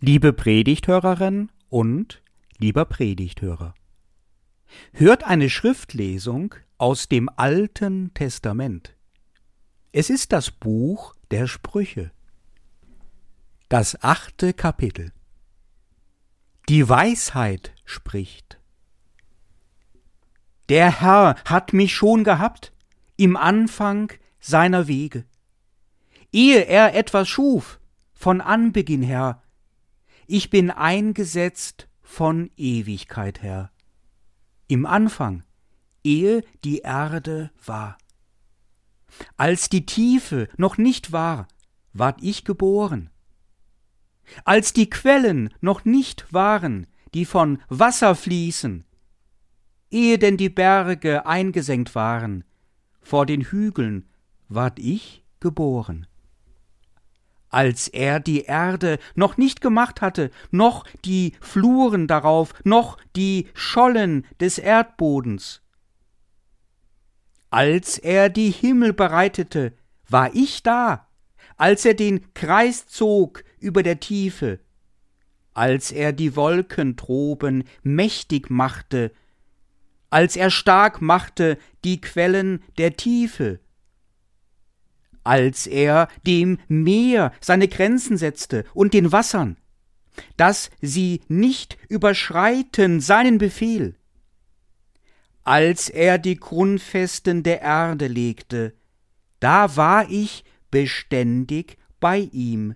Liebe Predigthörerin und lieber Predigthörer. Hört eine Schriftlesung aus dem Alten Testament. Es ist das Buch der Sprüche. Das achte Kapitel. Die Weisheit spricht. Der Herr hat mich schon gehabt im Anfang seiner Wege. Ehe er etwas schuf, von Anbeginn her, ich bin eingesetzt von Ewigkeit her. Im Anfang, ehe die Erde war. Als die Tiefe noch nicht war, ward ich geboren. Als die Quellen noch nicht waren, die von Wasser fließen, ehe denn die Berge eingesenkt waren, vor den Hügeln ward ich geboren als er die Erde noch nicht gemacht hatte, noch die Fluren darauf, noch die Schollen des Erdbodens. Als er die Himmel bereitete, war ich da, als er den Kreis zog über der Tiefe, als er die Wolken droben mächtig machte, als er stark machte die Quellen der Tiefe, als er dem Meer seine Grenzen setzte und den Wassern, dass sie nicht überschreiten seinen Befehl, als er die Grundfesten der Erde legte, da war ich beständig bei ihm.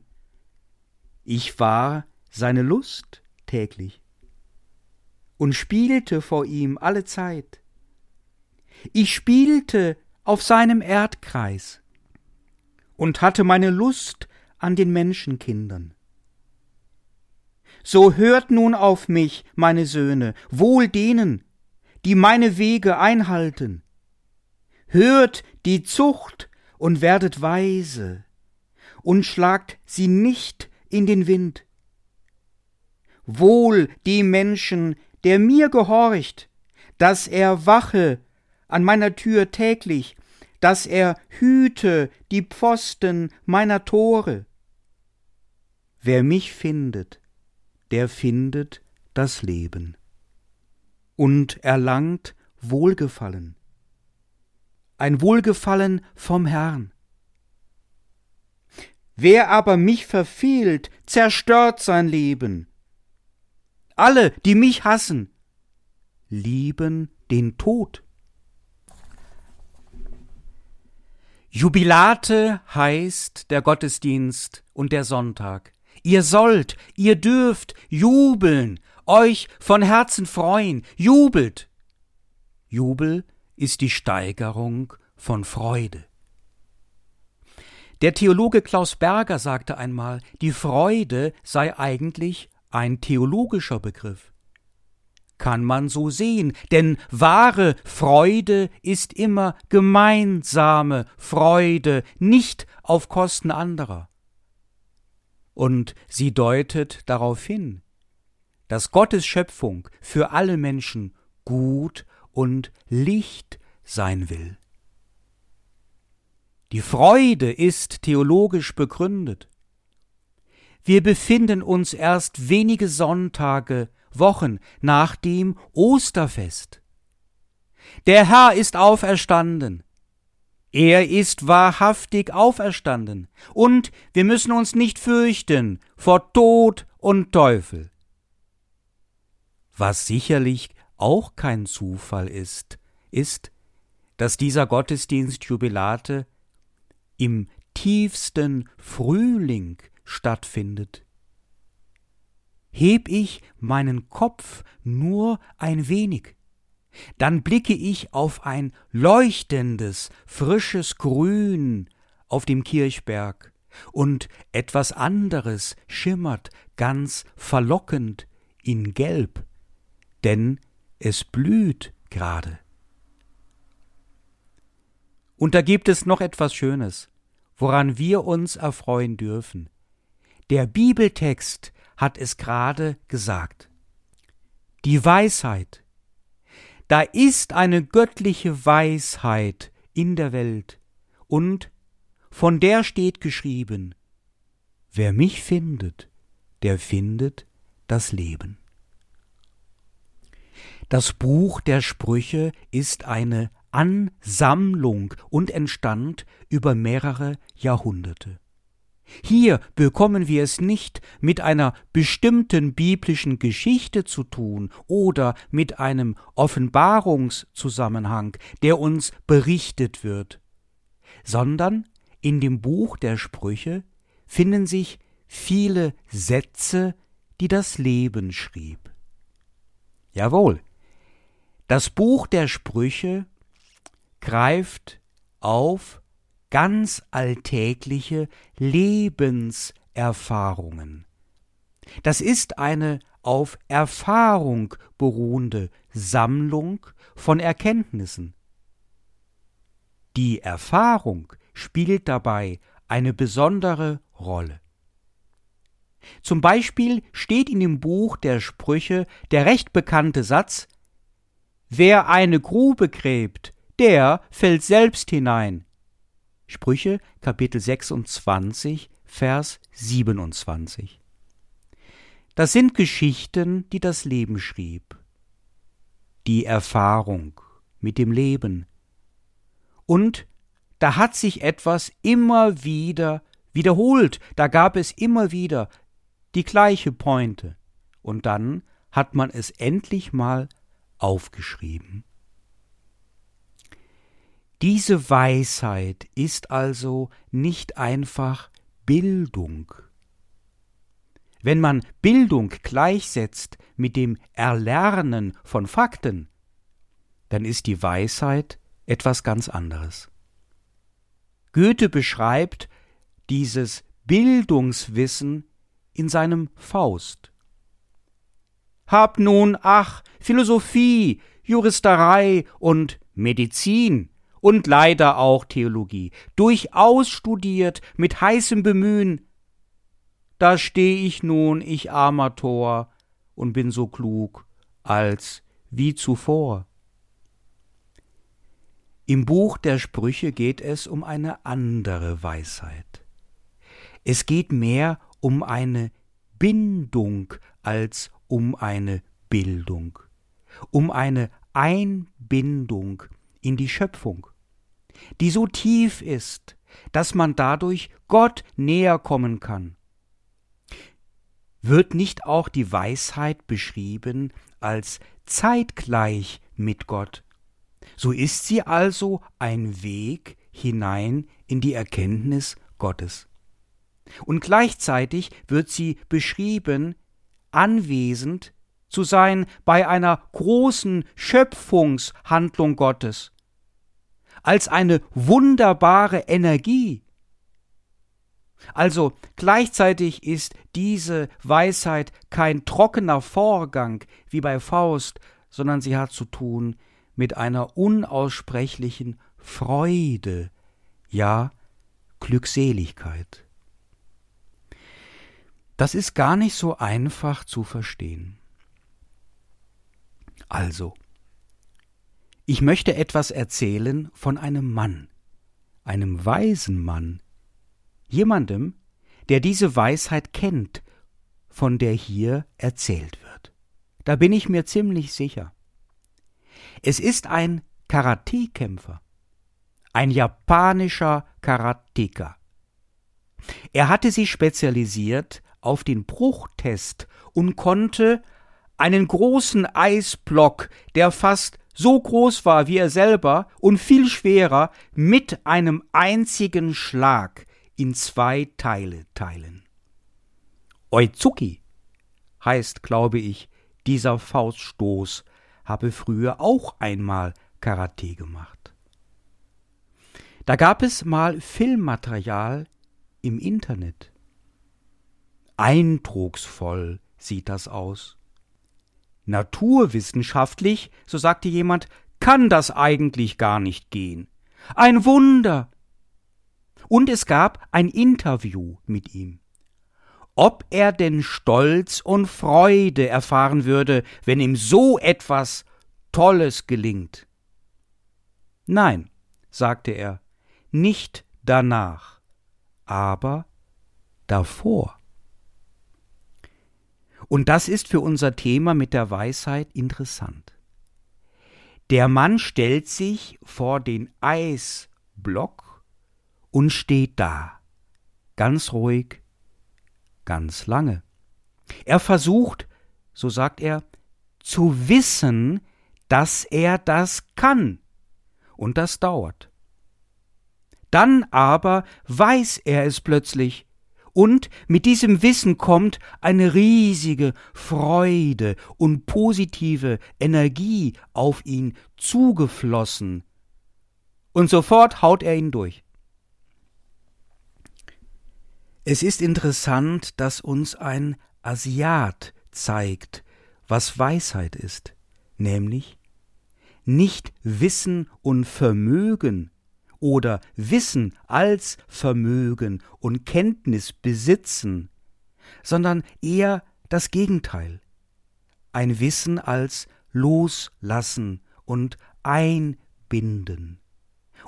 Ich war seine Lust täglich und spielte vor ihm alle Zeit. Ich spielte auf seinem Erdkreis und hatte meine Lust an den Menschenkindern. So hört nun auf mich, meine Söhne, wohl denen, die meine Wege einhalten. Hört die Zucht und werdet weise, und schlagt sie nicht in den Wind. Wohl dem Menschen, der mir gehorcht, dass er wache an meiner Tür täglich dass er hüte die Pfosten meiner Tore. Wer mich findet, der findet das Leben und erlangt Wohlgefallen. Ein Wohlgefallen vom Herrn. Wer aber mich verfehlt, zerstört sein Leben. Alle, die mich hassen, lieben den Tod. Jubilate heißt der Gottesdienst und der Sonntag. Ihr sollt, ihr dürft jubeln, euch von Herzen freuen, jubelt. Jubel ist die Steigerung von Freude. Der Theologe Klaus Berger sagte einmal, die Freude sei eigentlich ein theologischer Begriff kann man so sehen, denn wahre Freude ist immer gemeinsame Freude, nicht auf Kosten anderer. Und sie deutet darauf hin, dass Gottes Schöpfung für alle Menschen gut und Licht sein will. Die Freude ist theologisch begründet. Wir befinden uns erst wenige Sonntage Wochen nach dem Osterfest. Der Herr ist auferstanden. Er ist wahrhaftig auferstanden, und wir müssen uns nicht fürchten vor Tod und Teufel. Was sicherlich auch kein Zufall ist, ist, dass dieser Gottesdienst Jubilate im tiefsten Frühling stattfindet heb ich meinen Kopf nur ein wenig, dann blicke ich auf ein leuchtendes, frisches Grün auf dem Kirchberg, und etwas anderes schimmert ganz verlockend in Gelb, denn es blüht gerade. Und da gibt es noch etwas Schönes, woran wir uns erfreuen dürfen. Der Bibeltext hat es gerade gesagt. Die Weisheit. Da ist eine göttliche Weisheit in der Welt, und von der steht geschrieben, wer mich findet, der findet das Leben. Das Buch der Sprüche ist eine Ansammlung und entstand über mehrere Jahrhunderte. Hier bekommen wir es nicht mit einer bestimmten biblischen Geschichte zu tun oder mit einem Offenbarungszusammenhang, der uns berichtet wird, sondern in dem Buch der Sprüche finden sich viele Sätze, die das Leben schrieb. Jawohl, das Buch der Sprüche greift auf ganz alltägliche Lebenserfahrungen. Das ist eine auf Erfahrung beruhende Sammlung von Erkenntnissen. Die Erfahrung spielt dabei eine besondere Rolle. Zum Beispiel steht in dem Buch der Sprüche der recht bekannte Satz Wer eine Grube gräbt, der fällt selbst hinein. Sprüche Kapitel 26, Vers 27. Das sind Geschichten, die das Leben schrieb. Die Erfahrung mit dem Leben. Und da hat sich etwas immer wieder wiederholt, da gab es immer wieder die gleiche Pointe. Und dann hat man es endlich mal aufgeschrieben. Diese Weisheit ist also nicht einfach Bildung. Wenn man Bildung gleichsetzt mit dem Erlernen von Fakten, dann ist die Weisheit etwas ganz anderes. Goethe beschreibt dieses Bildungswissen in seinem Faust. Hab nun, ach, Philosophie, Juristerei und Medizin und leider auch Theologie, durchaus studiert, mit heißem Bemühen. Da steh ich nun, ich armer Tor, und bin so klug als wie zuvor. Im Buch der Sprüche geht es um eine andere Weisheit. Es geht mehr um eine Bindung als um eine Bildung, um eine Einbindung in die Schöpfung, die so tief ist, dass man dadurch Gott näher kommen kann. Wird nicht auch die Weisheit beschrieben als zeitgleich mit Gott? So ist sie also ein Weg hinein in die Erkenntnis Gottes. Und gleichzeitig wird sie beschrieben, anwesend zu sein bei einer großen Schöpfungshandlung Gottes, als eine wunderbare Energie. Also gleichzeitig ist diese Weisheit kein trockener Vorgang wie bei Faust, sondern sie hat zu tun mit einer unaussprechlichen Freude, ja Glückseligkeit. Das ist gar nicht so einfach zu verstehen. Also, ich möchte etwas erzählen von einem Mann, einem weisen Mann, jemandem, der diese Weisheit kennt, von der hier erzählt wird. Da bin ich mir ziemlich sicher. Es ist ein Karatekämpfer, ein japanischer Karateka. Er hatte sich spezialisiert auf den Bruchtest und konnte einen großen Eisblock, der fast so groß war wie er selber und viel schwerer, mit einem einzigen Schlag in zwei Teile teilen. Oizuki heißt, glaube ich, dieser Fauststoß habe früher auch einmal Karate gemacht. Da gab es mal Filmmaterial im Internet. Eindrucksvoll sieht das aus. Naturwissenschaftlich, so sagte jemand, kann das eigentlich gar nicht gehen. Ein Wunder. Und es gab ein Interview mit ihm. Ob er denn Stolz und Freude erfahren würde, wenn ihm so etwas Tolles gelingt. Nein, sagte er, nicht danach, aber davor. Und das ist für unser Thema mit der Weisheit interessant. Der Mann stellt sich vor den Eisblock und steht da, ganz ruhig, ganz lange. Er versucht, so sagt er, zu wissen, dass er das kann. Und das dauert. Dann aber weiß er es plötzlich, und mit diesem Wissen kommt eine riesige Freude und positive Energie auf ihn zugeflossen. Und sofort haut er ihn durch. Es ist interessant, dass uns ein Asiat zeigt, was Weisheit ist, nämlich nicht Wissen und Vermögen oder Wissen als Vermögen und Kenntnis besitzen, sondern eher das Gegenteil. Ein Wissen als Loslassen und Einbinden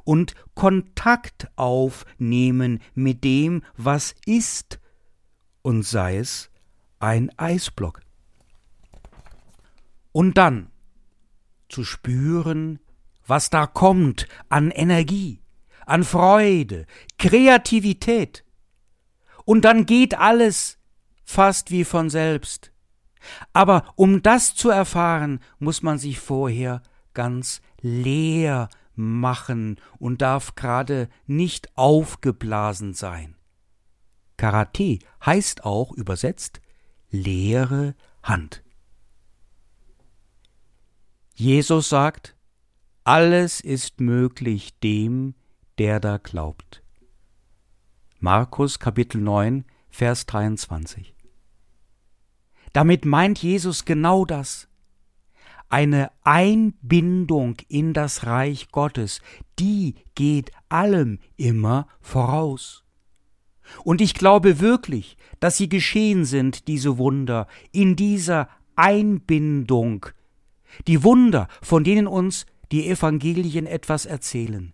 und Kontakt aufnehmen mit dem, was ist, und sei es ein Eisblock. Und dann zu spüren, was da kommt an Energie, an Freude, Kreativität. Und dann geht alles fast wie von selbst. Aber um das zu erfahren, muss man sich vorher ganz leer machen und darf gerade nicht aufgeblasen sein. Karate heißt auch übersetzt leere Hand. Jesus sagt, alles ist möglich dem, der da glaubt. Markus Kapitel 9, Vers 23. Damit meint Jesus genau das. Eine Einbindung in das Reich Gottes, die geht allem immer voraus. Und ich glaube wirklich, dass sie geschehen sind, diese Wunder, in dieser Einbindung. Die Wunder, von denen uns die Evangelien etwas erzählen.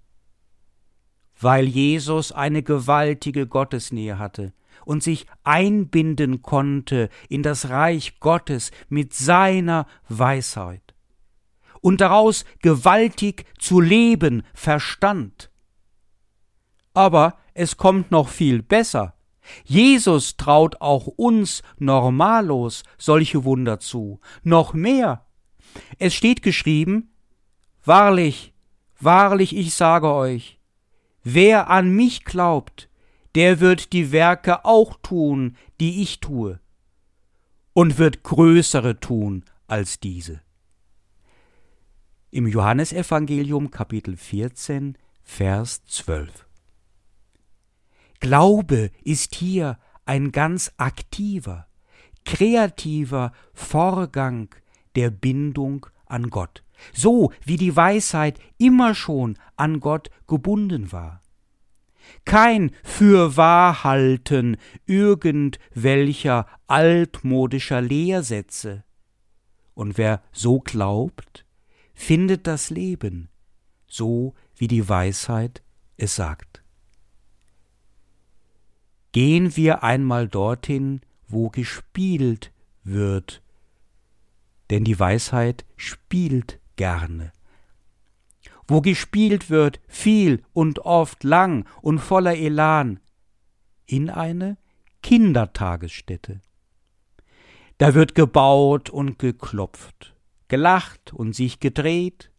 Weil Jesus eine gewaltige Gottesnähe hatte und sich einbinden konnte in das Reich Gottes mit seiner Weisheit und daraus gewaltig zu leben verstand. Aber es kommt noch viel besser. Jesus traut auch uns normallos solche Wunder zu, noch mehr. Es steht geschrieben, Wahrlich, wahrlich, ich sage euch, wer an mich glaubt, der wird die Werke auch tun, die ich tue, und wird größere tun als diese. Im Johannesevangelium Kapitel 14, Vers 12. Glaube ist hier ein ganz aktiver, kreativer Vorgang der Bindung an Gott so wie die Weisheit immer schon an Gott gebunden war. Kein Fürwahrhalten irgendwelcher altmodischer Lehrsätze. Und wer so glaubt, findet das Leben, so wie die Weisheit es sagt. Gehen wir einmal dorthin, wo gespielt wird, denn die Weisheit spielt gerne. Wo gespielt wird, viel und oft lang und voller Elan, in eine Kindertagesstätte. Da wird gebaut und geklopft, gelacht und sich gedreht,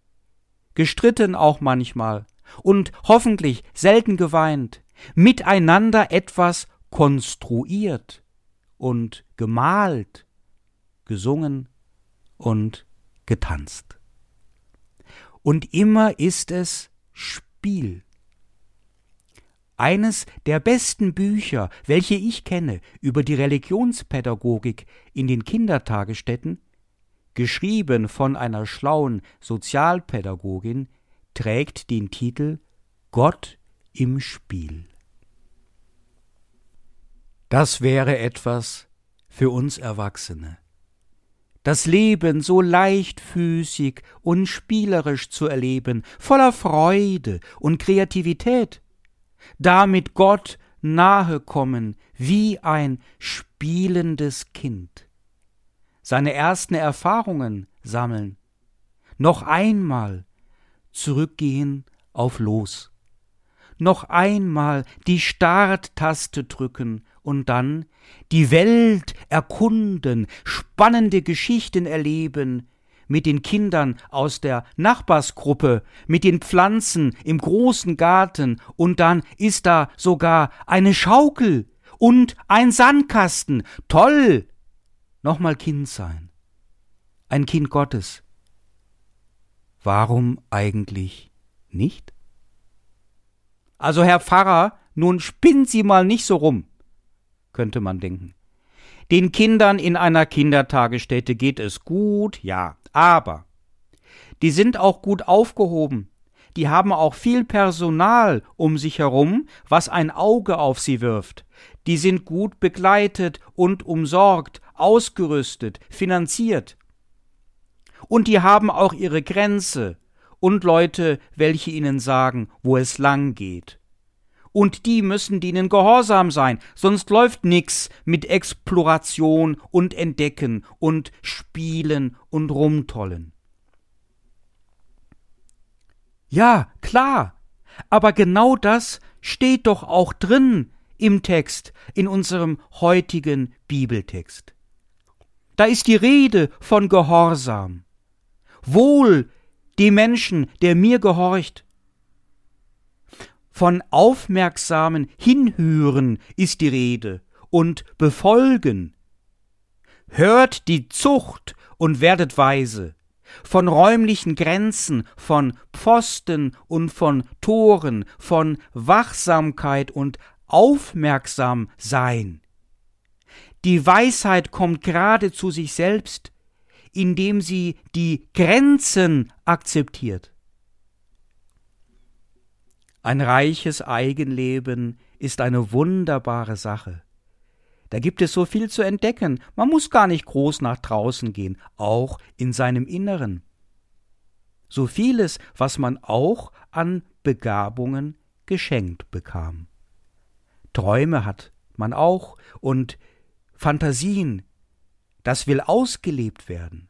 gestritten auch manchmal und hoffentlich selten geweint, miteinander etwas konstruiert und gemalt, gesungen und getanzt und immer ist es Spiel. Eines der besten Bücher, welche ich kenne über die Religionspädagogik in den Kindertagesstätten, geschrieben von einer schlauen Sozialpädagogin, trägt den Titel Gott im Spiel. Das wäre etwas für uns Erwachsene das Leben so leichtfüßig und spielerisch zu erleben, voller Freude und Kreativität, damit Gott nahe kommen wie ein spielendes Kind. seine ersten Erfahrungen sammeln, noch einmal zurückgehen auf Los, noch einmal die Starttaste drücken und dann die Welt erkunden, spannende Geschichten erleben, mit den Kindern aus der Nachbarsgruppe, mit den Pflanzen im großen Garten, und dann ist da sogar eine Schaukel und ein Sandkasten. Toll! Nochmal Kind sein. Ein Kind Gottes. Warum eigentlich nicht? Also, Herr Pfarrer, nun spinnen Sie mal nicht so rum, könnte man denken. Den Kindern in einer Kindertagesstätte geht es gut, ja, aber die sind auch gut aufgehoben. Die haben auch viel Personal um sich herum, was ein Auge auf sie wirft. Die sind gut begleitet und umsorgt, ausgerüstet, finanziert. Und die haben auch ihre Grenze und Leute, welche ihnen sagen, wo es lang geht und die müssen denen gehorsam sein, sonst läuft nix mit Exploration und Entdecken und Spielen und Rumtollen. Ja, klar, aber genau das steht doch auch drin im Text, in unserem heutigen Bibeltext. Da ist die Rede von Gehorsam. Wohl dem Menschen, der mir gehorcht, von aufmerksamen Hinhören ist die Rede und befolgen. Hört die Zucht und werdet weise. Von räumlichen Grenzen, von Pfosten und von Toren, von Wachsamkeit und aufmerksam sein. Die Weisheit kommt gerade zu sich selbst, indem sie die Grenzen akzeptiert. Ein reiches Eigenleben ist eine wunderbare Sache. Da gibt es so viel zu entdecken, man muss gar nicht groß nach draußen gehen, auch in seinem Inneren. So vieles, was man auch an Begabungen geschenkt bekam. Träume hat man auch und Fantasien, das will ausgelebt werden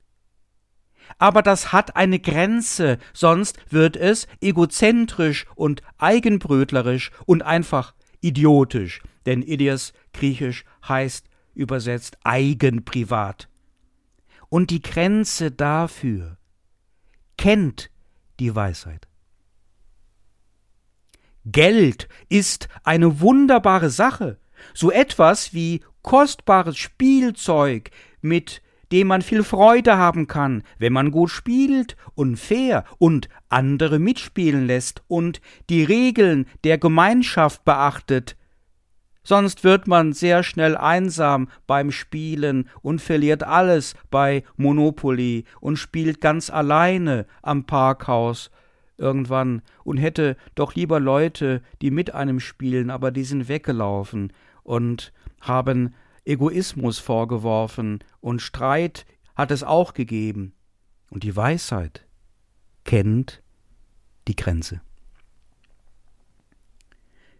aber das hat eine Grenze, sonst wird es egozentrisch und eigenbrötlerisch und einfach idiotisch, denn Idios griechisch heißt übersetzt eigenprivat. Und die Grenze dafür kennt die Weisheit. Geld ist eine wunderbare Sache, so etwas wie kostbares Spielzeug, mit dem man viel Freude haben kann, wenn man gut spielt und fair und andere mitspielen lässt und die Regeln der Gemeinschaft beachtet. Sonst wird man sehr schnell einsam beim Spielen und verliert alles bei Monopoly und spielt ganz alleine am Parkhaus irgendwann und hätte doch lieber Leute, die mit einem spielen, aber die sind weggelaufen und haben Egoismus vorgeworfen und Streit hat es auch gegeben. Und die Weisheit kennt die Grenze.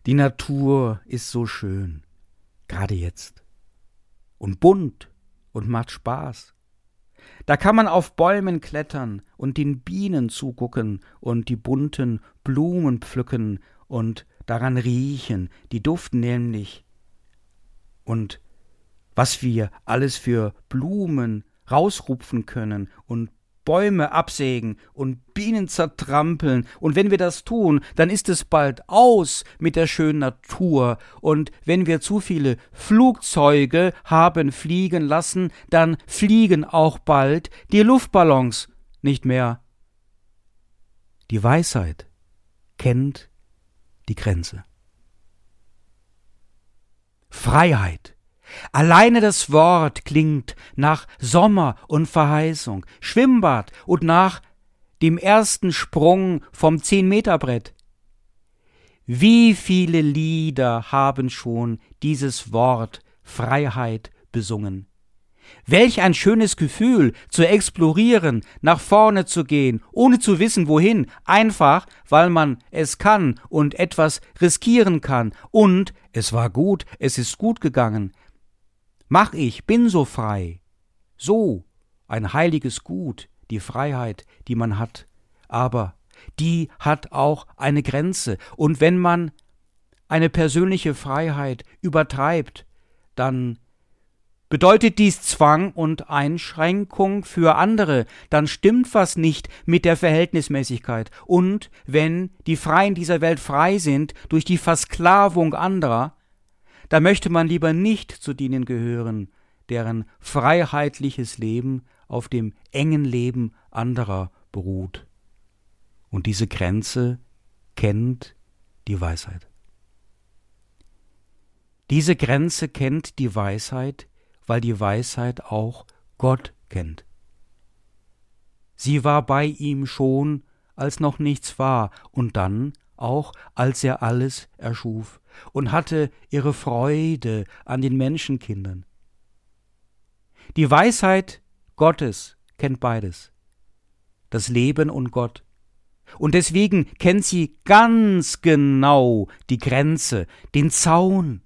Die Natur ist so schön, gerade jetzt, und bunt und macht Spaß. Da kann man auf Bäumen klettern und den Bienen zugucken und die bunten Blumen pflücken und daran riechen, die duften nämlich. Und was wir alles für Blumen rausrupfen können und Bäume absägen und Bienen zertrampeln, und wenn wir das tun, dann ist es bald aus mit der schönen Natur, und wenn wir zu viele Flugzeuge haben fliegen lassen, dann fliegen auch bald die Luftballons nicht mehr. Die Weisheit kennt die Grenze. Freiheit Alleine das Wort klingt nach Sommer und Verheißung, Schwimmbad und nach dem ersten Sprung vom Zehn-Meter-Brett. Wie viele Lieder haben schon dieses Wort Freiheit besungen? Welch ein schönes Gefühl, zu explorieren, nach vorne zu gehen, ohne zu wissen wohin, einfach weil man es kann und etwas riskieren kann. Und es war gut, es ist gut gegangen, Mach ich, bin so frei. So ein heiliges Gut, die Freiheit, die man hat, aber die hat auch eine Grenze, und wenn man eine persönliche Freiheit übertreibt, dann Bedeutet dies Zwang und Einschränkung für andere, dann stimmt was nicht mit der Verhältnismäßigkeit. Und wenn die Freien dieser Welt frei sind durch die Versklavung anderer, da möchte man lieber nicht zu denen gehören, deren freiheitliches Leben auf dem engen Leben anderer beruht. Und diese Grenze kennt die Weisheit. Diese Grenze kennt die Weisheit, weil die Weisheit auch Gott kennt. Sie war bei ihm schon, als noch nichts war, und dann auch, als er alles erschuf, und hatte ihre Freude an den Menschenkindern. Die Weisheit Gottes kennt beides, das Leben und Gott. Und deswegen kennt sie ganz genau die Grenze, den Zaun,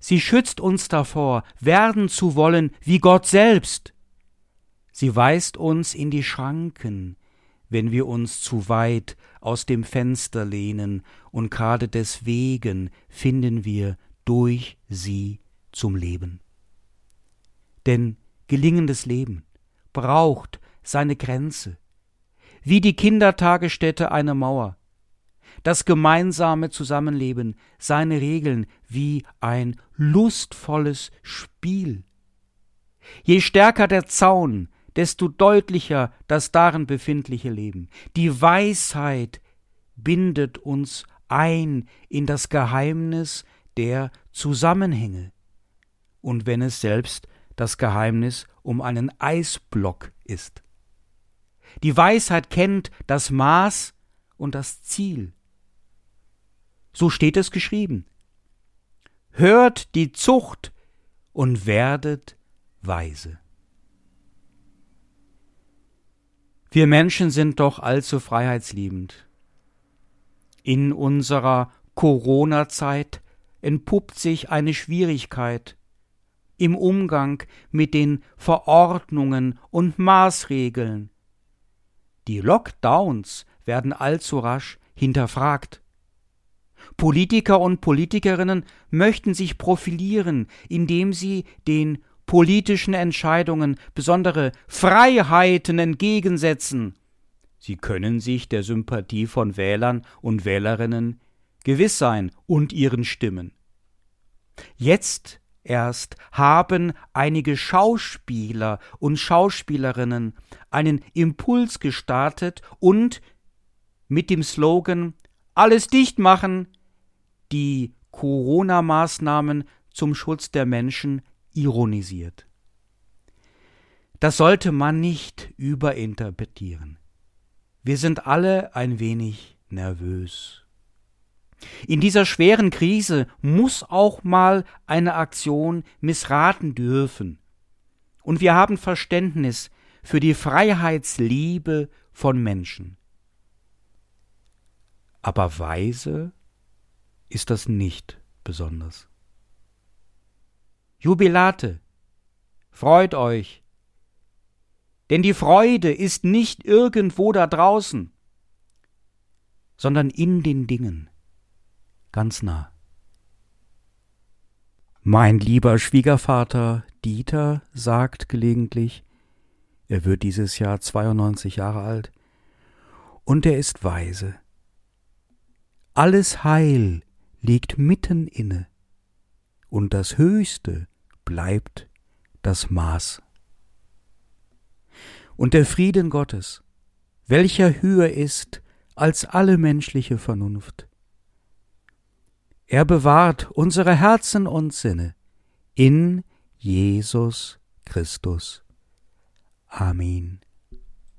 Sie schützt uns davor, werden zu wollen wie Gott selbst. Sie weist uns in die Schranken, wenn wir uns zu weit aus dem Fenster lehnen, und gerade deswegen finden wir durch sie zum Leben. Denn gelingendes Leben braucht seine Grenze, wie die Kindertagesstätte eine Mauer, das gemeinsame Zusammenleben, seine Regeln wie ein lustvolles Spiel. Je stärker der Zaun, desto deutlicher das darin befindliche Leben. Die Weisheit bindet uns ein in das Geheimnis der Zusammenhänge. Und wenn es selbst das Geheimnis um einen Eisblock ist. Die Weisheit kennt das Maß und das Ziel. So steht es geschrieben. Hört die Zucht und werdet weise. Wir Menschen sind doch allzu freiheitsliebend. In unserer Corona-Zeit entpuppt sich eine Schwierigkeit im Umgang mit den Verordnungen und Maßregeln. Die Lockdowns werden allzu rasch hinterfragt. Politiker und Politikerinnen möchten sich profilieren, indem sie den politischen Entscheidungen besondere Freiheiten entgegensetzen. Sie können sich der Sympathie von Wählern und Wählerinnen gewiss sein und ihren Stimmen. Jetzt erst haben einige Schauspieler und Schauspielerinnen einen Impuls gestartet und mit dem Slogan alles dicht machen, die Corona-Maßnahmen zum Schutz der Menschen ironisiert. Das sollte man nicht überinterpretieren. Wir sind alle ein wenig nervös. In dieser schweren Krise muss auch mal eine Aktion missraten dürfen. Und wir haben Verständnis für die Freiheitsliebe von Menschen. Aber weise ist das nicht besonders. Jubilate, freut euch, denn die Freude ist nicht irgendwo da draußen, sondern in den Dingen, ganz nah. Mein lieber Schwiegervater Dieter sagt gelegentlich, er wird dieses Jahr 92 Jahre alt, und er ist weise. Alles Heil liegt mitten inne, und das Höchste bleibt das Maß. Und der Frieden Gottes, welcher höher ist als alle menschliche Vernunft, er bewahrt unsere Herzen und Sinne in Jesus Christus. Amen.